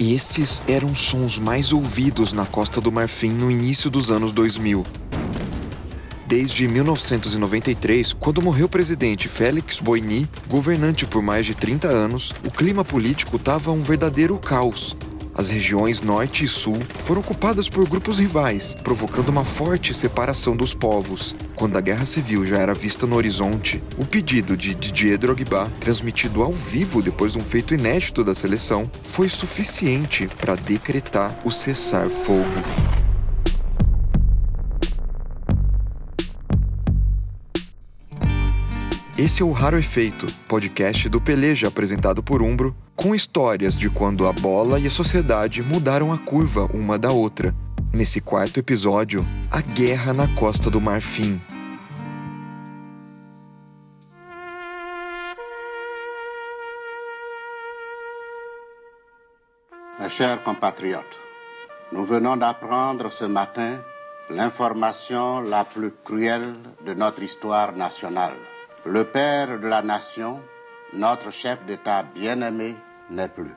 Esses eram os sons mais ouvidos na Costa do Marfim no início dos anos 2000. Desde 1993, quando morreu o presidente Félix Boigny, governante por mais de 30 anos, o clima político estava um verdadeiro caos. As regiões norte e sul foram ocupadas por grupos rivais, provocando uma forte separação dos povos. Quando a guerra civil já era vista no horizonte, o pedido de Didier Drogba, transmitido ao vivo depois de um feito inédito da seleção, foi suficiente para decretar o cessar-fogo. Esse é o Raro Efeito, podcast do Peleja apresentado por Umbro, com histórias de quando a bola e a sociedade mudaram a curva uma da outra. Nesse quarto episódio, a guerra na Costa do Marfim. Mes chers compatriotes, nous venons d'apprendre ce matin l'information la plus cruelle de notre histoire nationale. Le père de la nation, notre chef d'État bien-aimé, n'est plus.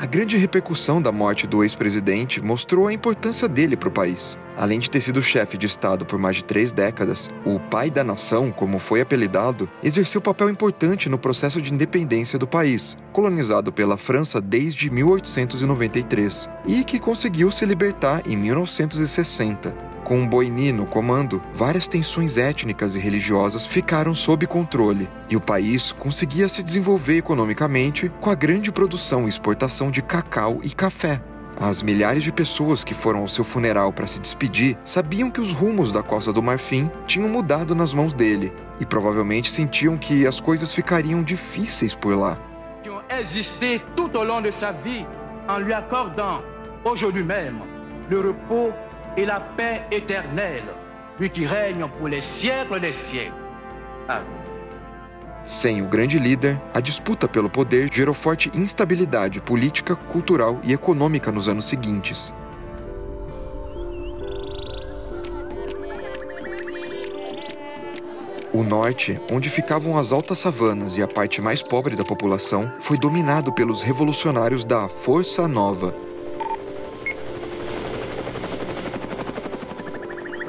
A grande repercussão da morte do ex-presidente mostrou a importância dele para o país. Além de ter sido chefe de Estado por mais de três décadas, o pai da nação, como foi apelidado, exerceu papel importante no processo de independência do país, colonizado pela França desde 1893, e que conseguiu se libertar em 1960. Com Boini no comando, várias tensões étnicas e religiosas ficaram sob controle e o país conseguia se desenvolver economicamente com a grande produção e exportação de cacau e café. As milhares de pessoas que foram ao seu funeral para se despedir sabiam que os rumos da Costa do Marfim tinham mudado nas mãos dele e provavelmente sentiam que as coisas ficariam difíceis por lá. Existé tout au long de sa vie en lui accordant aujourd'hui même le repos et la paix éternelle, lui qui règne pour les siècles des siècles. Sem o grande líder, a disputa pelo poder gerou forte instabilidade política, cultural e econômica nos anos seguintes. O norte, onde ficavam as altas savanas e a parte mais pobre da população, foi dominado pelos revolucionários da Força Nova,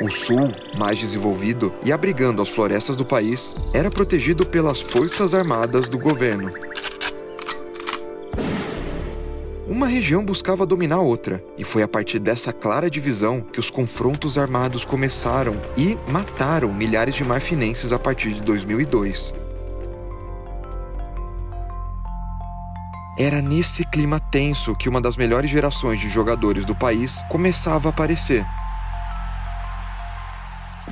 O sul, mais desenvolvido e abrigando as florestas do país, era protegido pelas forças armadas do governo. Uma região buscava dominar outra, e foi a partir dessa clara divisão que os confrontos armados começaram e mataram milhares de marfinenses a partir de 2002. Era nesse clima tenso que uma das melhores gerações de jogadores do país começava a aparecer.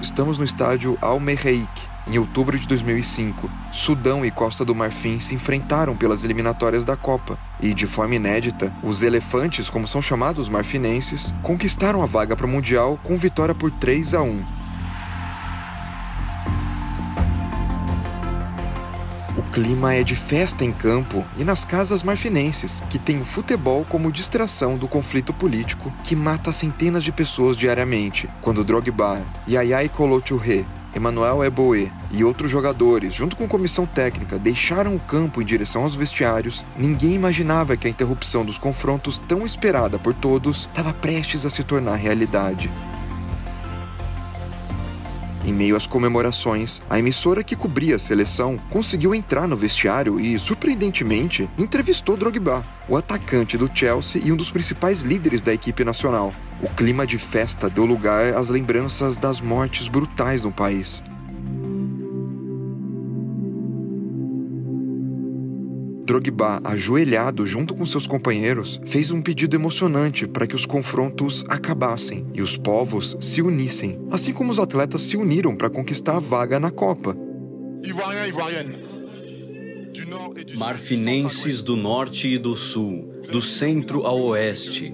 Estamos no estádio Al Merreik, em outubro de 2005. Sudão e Costa do Marfim se enfrentaram pelas eliminatórias da Copa e, de forma inédita, os elefantes, como são chamados marfinenses, conquistaram a vaga para o Mundial com vitória por 3 a 1. Clima é de festa em campo e nas casas marfinenses, que tem o futebol como distração do conflito político que mata centenas de pessoas diariamente, quando Drogba, Yaya Kolo Touré, Emmanuel Eboe e outros jogadores, junto com comissão técnica, deixaram o campo em direção aos vestiários, ninguém imaginava que a interrupção dos confrontos tão esperada por todos estava prestes a se tornar realidade. Em meio às comemorações, a emissora que cobria a seleção conseguiu entrar no vestiário e, surpreendentemente, entrevistou Drogba, o atacante do Chelsea e um dos principais líderes da equipe nacional. O clima de festa deu lugar às lembranças das mortes brutais no país. Drogba, ajoelhado junto com seus companheiros, fez um pedido emocionante para que os confrontos acabassem e os povos se unissem, assim como os atletas se uniram para conquistar a vaga na Copa. Marfinenses do norte e do sul, do centro ao oeste.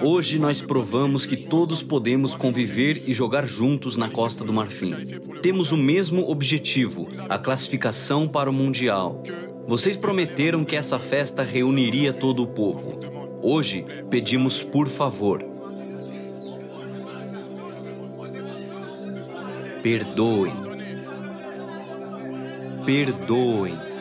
Hoje nós provamos que todos podemos conviver e jogar juntos na Costa do Marfim. Temos o mesmo objetivo, a classificação para o Mundial. Vocês prometeram que essa festa reuniria todo o povo. Hoje pedimos por favor. Perdoem. Perdoem.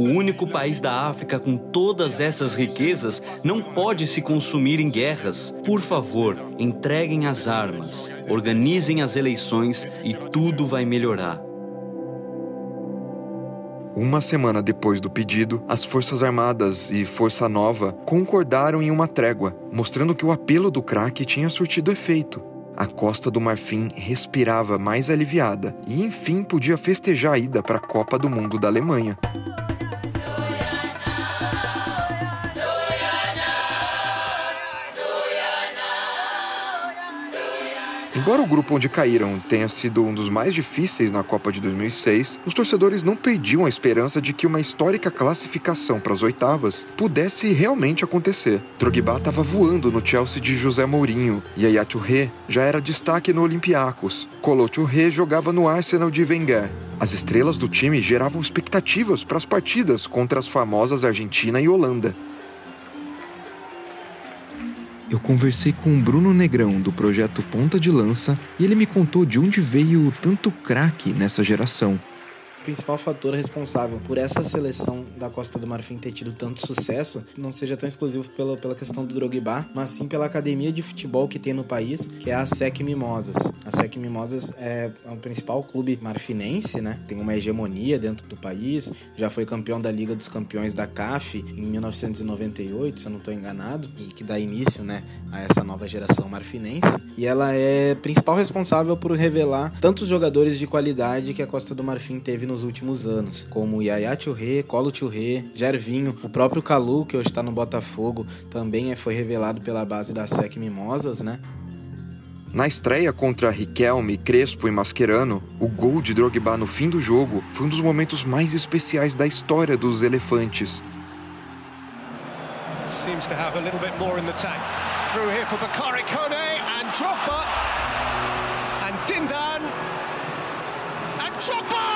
O único país da África com todas essas riquezas não pode se consumir em guerras. Por favor, entreguem as armas, organizem as eleições e tudo vai melhorar. Uma semana depois do pedido, as Forças Armadas e Força Nova concordaram em uma trégua, mostrando que o apelo do craque tinha surtido efeito. A Costa do Marfim respirava mais aliviada e, enfim, podia festejar a ida para a Copa do Mundo da Alemanha. Embora o grupo onde caíram tenha sido um dos mais difíceis na Copa de 2006, os torcedores não perdiam a esperança de que uma histórica classificação para as oitavas pudesse realmente acontecer. Drogba estava voando no Chelsea de José Mourinho, e Yaya Touré já era destaque no Olympiacos. Kolo Touré jogava no Arsenal de Wenger. As estrelas do time geravam expectativas para as partidas contra as famosas Argentina e Holanda. Eu conversei com o Bruno Negrão do projeto Ponta de Lança e ele me contou de onde veio tanto craque nessa geração principal fator responsável por essa seleção da Costa do Marfim ter tido tanto sucesso não seja tão exclusivo pela, pela questão do Drogba, mas sim pela academia de futebol que tem no país, que é a SEC Mimosas. A SEC Mimosas é, é o principal clube marfinense, né? Tem uma hegemonia dentro do país, já foi campeão da Liga dos Campeões da CAF em 1998, se eu não estou enganado, e que dá início, né, a essa nova geração marfinense. E ela é principal responsável por revelar tantos jogadores de qualidade que a Costa do Marfim teve nos últimos anos, como Yaya Touré, Colo Touré, Gervinho, o próprio Calu, que hoje está no Botafogo, também é, foi revelado pela base da SEC Mimosas, né? Na estreia contra Riquelme, Crespo e Mascherano, o gol de Drogba no fim do jogo foi um dos momentos mais especiais da história dos Elefantes. Seems to have a little bit more in the tank. Through here for Bakari Kone and Drogba and Dindan and Drogba!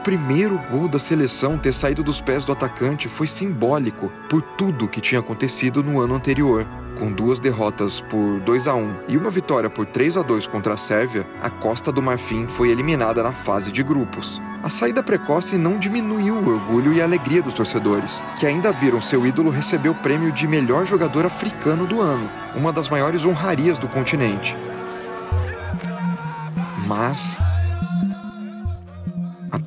Primeiro gol da seleção ter saído dos pés do atacante foi simbólico por tudo que tinha acontecido no ano anterior. Com duas derrotas por 2 a 1 e uma vitória por 3 a 2 contra a Sérvia, a Costa do Marfim foi eliminada na fase de grupos. A saída precoce não diminuiu o orgulho e a alegria dos torcedores, que ainda viram seu ídolo receber o prêmio de melhor jogador africano do ano, uma das maiores honrarias do continente. Mas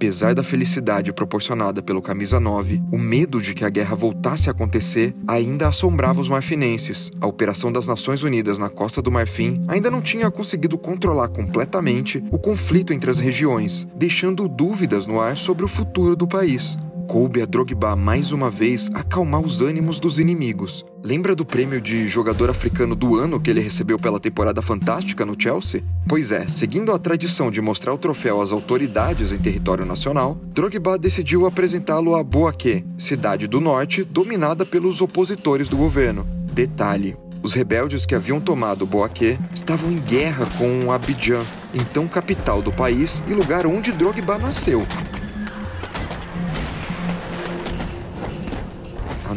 Apesar da felicidade proporcionada pelo Camisa 9, o medo de que a guerra voltasse a acontecer ainda assombrava os marfinenses. A Operação das Nações Unidas na Costa do Marfim ainda não tinha conseguido controlar completamente o conflito entre as regiões, deixando dúvidas no ar sobre o futuro do país coube a Drogba mais uma vez acalmar os ânimos dos inimigos. Lembra do prêmio de jogador africano do ano que ele recebeu pela temporada fantástica no Chelsea? Pois é, seguindo a tradição de mostrar o troféu às autoridades em território nacional, Drogba decidiu apresentá-lo a Boaké, cidade do norte dominada pelos opositores do governo. Detalhe: os rebeldes que haviam tomado Boaké estavam em guerra com Abidjan, então capital do país e lugar onde Drogba nasceu.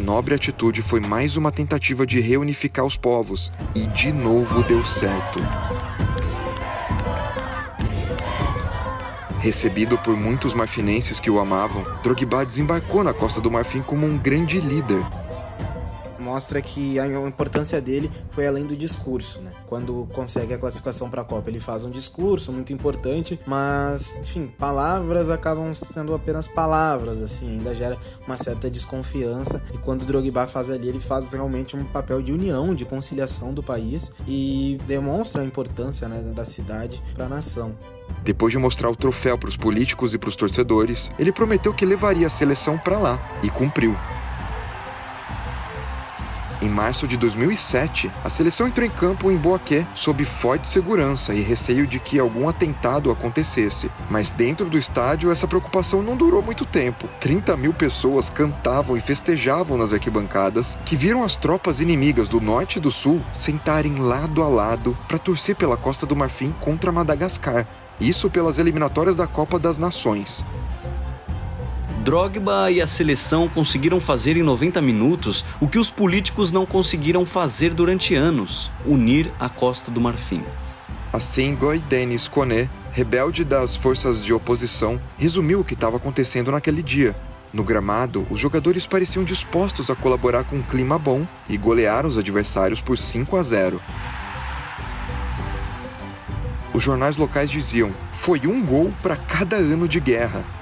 Nobre atitude foi mais uma tentativa de reunificar os povos e de novo deu certo. Recebido por muitos marfinenses que o amavam, Drogba desembarcou na Costa do Marfim como um grande líder mostra que a importância dele foi além do discurso, né? Quando consegue a classificação para a Copa, ele faz um discurso muito importante, mas, enfim, palavras acabam sendo apenas palavras, assim, ainda gera uma certa desconfiança. E quando o Drogba faz ali, ele faz realmente um papel de união, de conciliação do país e demonstra a importância né, da cidade para a nação. Depois de mostrar o troféu para os políticos e para os torcedores, ele prometeu que levaria a seleção para lá e cumpriu. Em março de 2007, a seleção entrou em campo em Boaqué sob forte segurança e receio de que algum atentado acontecesse. Mas dentro do estádio, essa preocupação não durou muito tempo. 30 mil pessoas cantavam e festejavam nas arquibancadas, que viram as tropas inimigas do norte e do sul sentarem lado a lado para torcer pela Costa do Marfim contra Madagascar. Isso pelas eliminatórias da Copa das Nações. Drogba e a seleção conseguiram fazer em 90 minutos o que os políticos não conseguiram fazer durante anos: unir a Costa do Marfim. Assim, Goi Denis Kone, rebelde das forças de oposição, resumiu o que estava acontecendo naquele dia. No gramado, os jogadores pareciam dispostos a colaborar com um clima bom e golear os adversários por 5 a 0. Os jornais locais diziam: foi um gol para cada ano de guerra.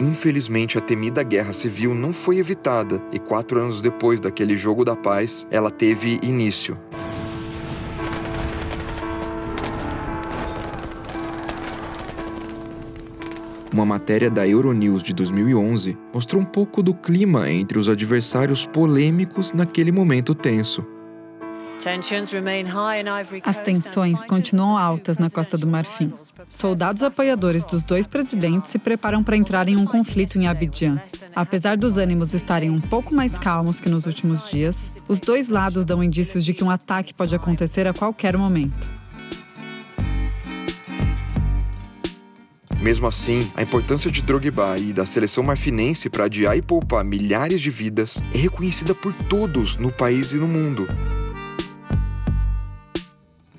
Infelizmente, a temida guerra civil não foi evitada e quatro anos depois daquele jogo da paz, ela teve início. Uma matéria da Euronews de 2011 mostrou um pouco do clima entre os adversários polêmicos naquele momento tenso. As tensões continuam altas na Costa do Marfim. Soldados apoiadores dos dois presidentes se preparam para entrar em um conflito em Abidjan. Apesar dos ânimos estarem um pouco mais calmos que nos últimos dias, os dois lados dão indícios de que um ataque pode acontecer a qualquer momento. Mesmo assim, a importância de Drogba e da seleção marfinense para adiar e poupar milhares de vidas é reconhecida por todos no país e no mundo.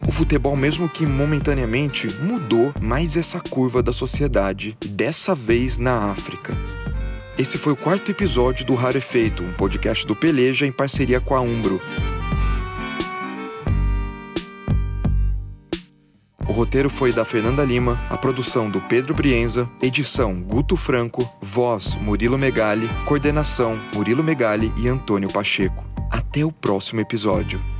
O futebol, mesmo que momentaneamente, mudou mais essa curva da sociedade, dessa vez na África. Esse foi o quarto episódio do Raro Efeito, um podcast do Peleja em parceria com a Umbro. O roteiro foi da Fernanda Lima, a produção do Pedro Brienza, edição Guto Franco, voz Murilo Megali, coordenação Murilo Megali e Antônio Pacheco. Até o próximo episódio.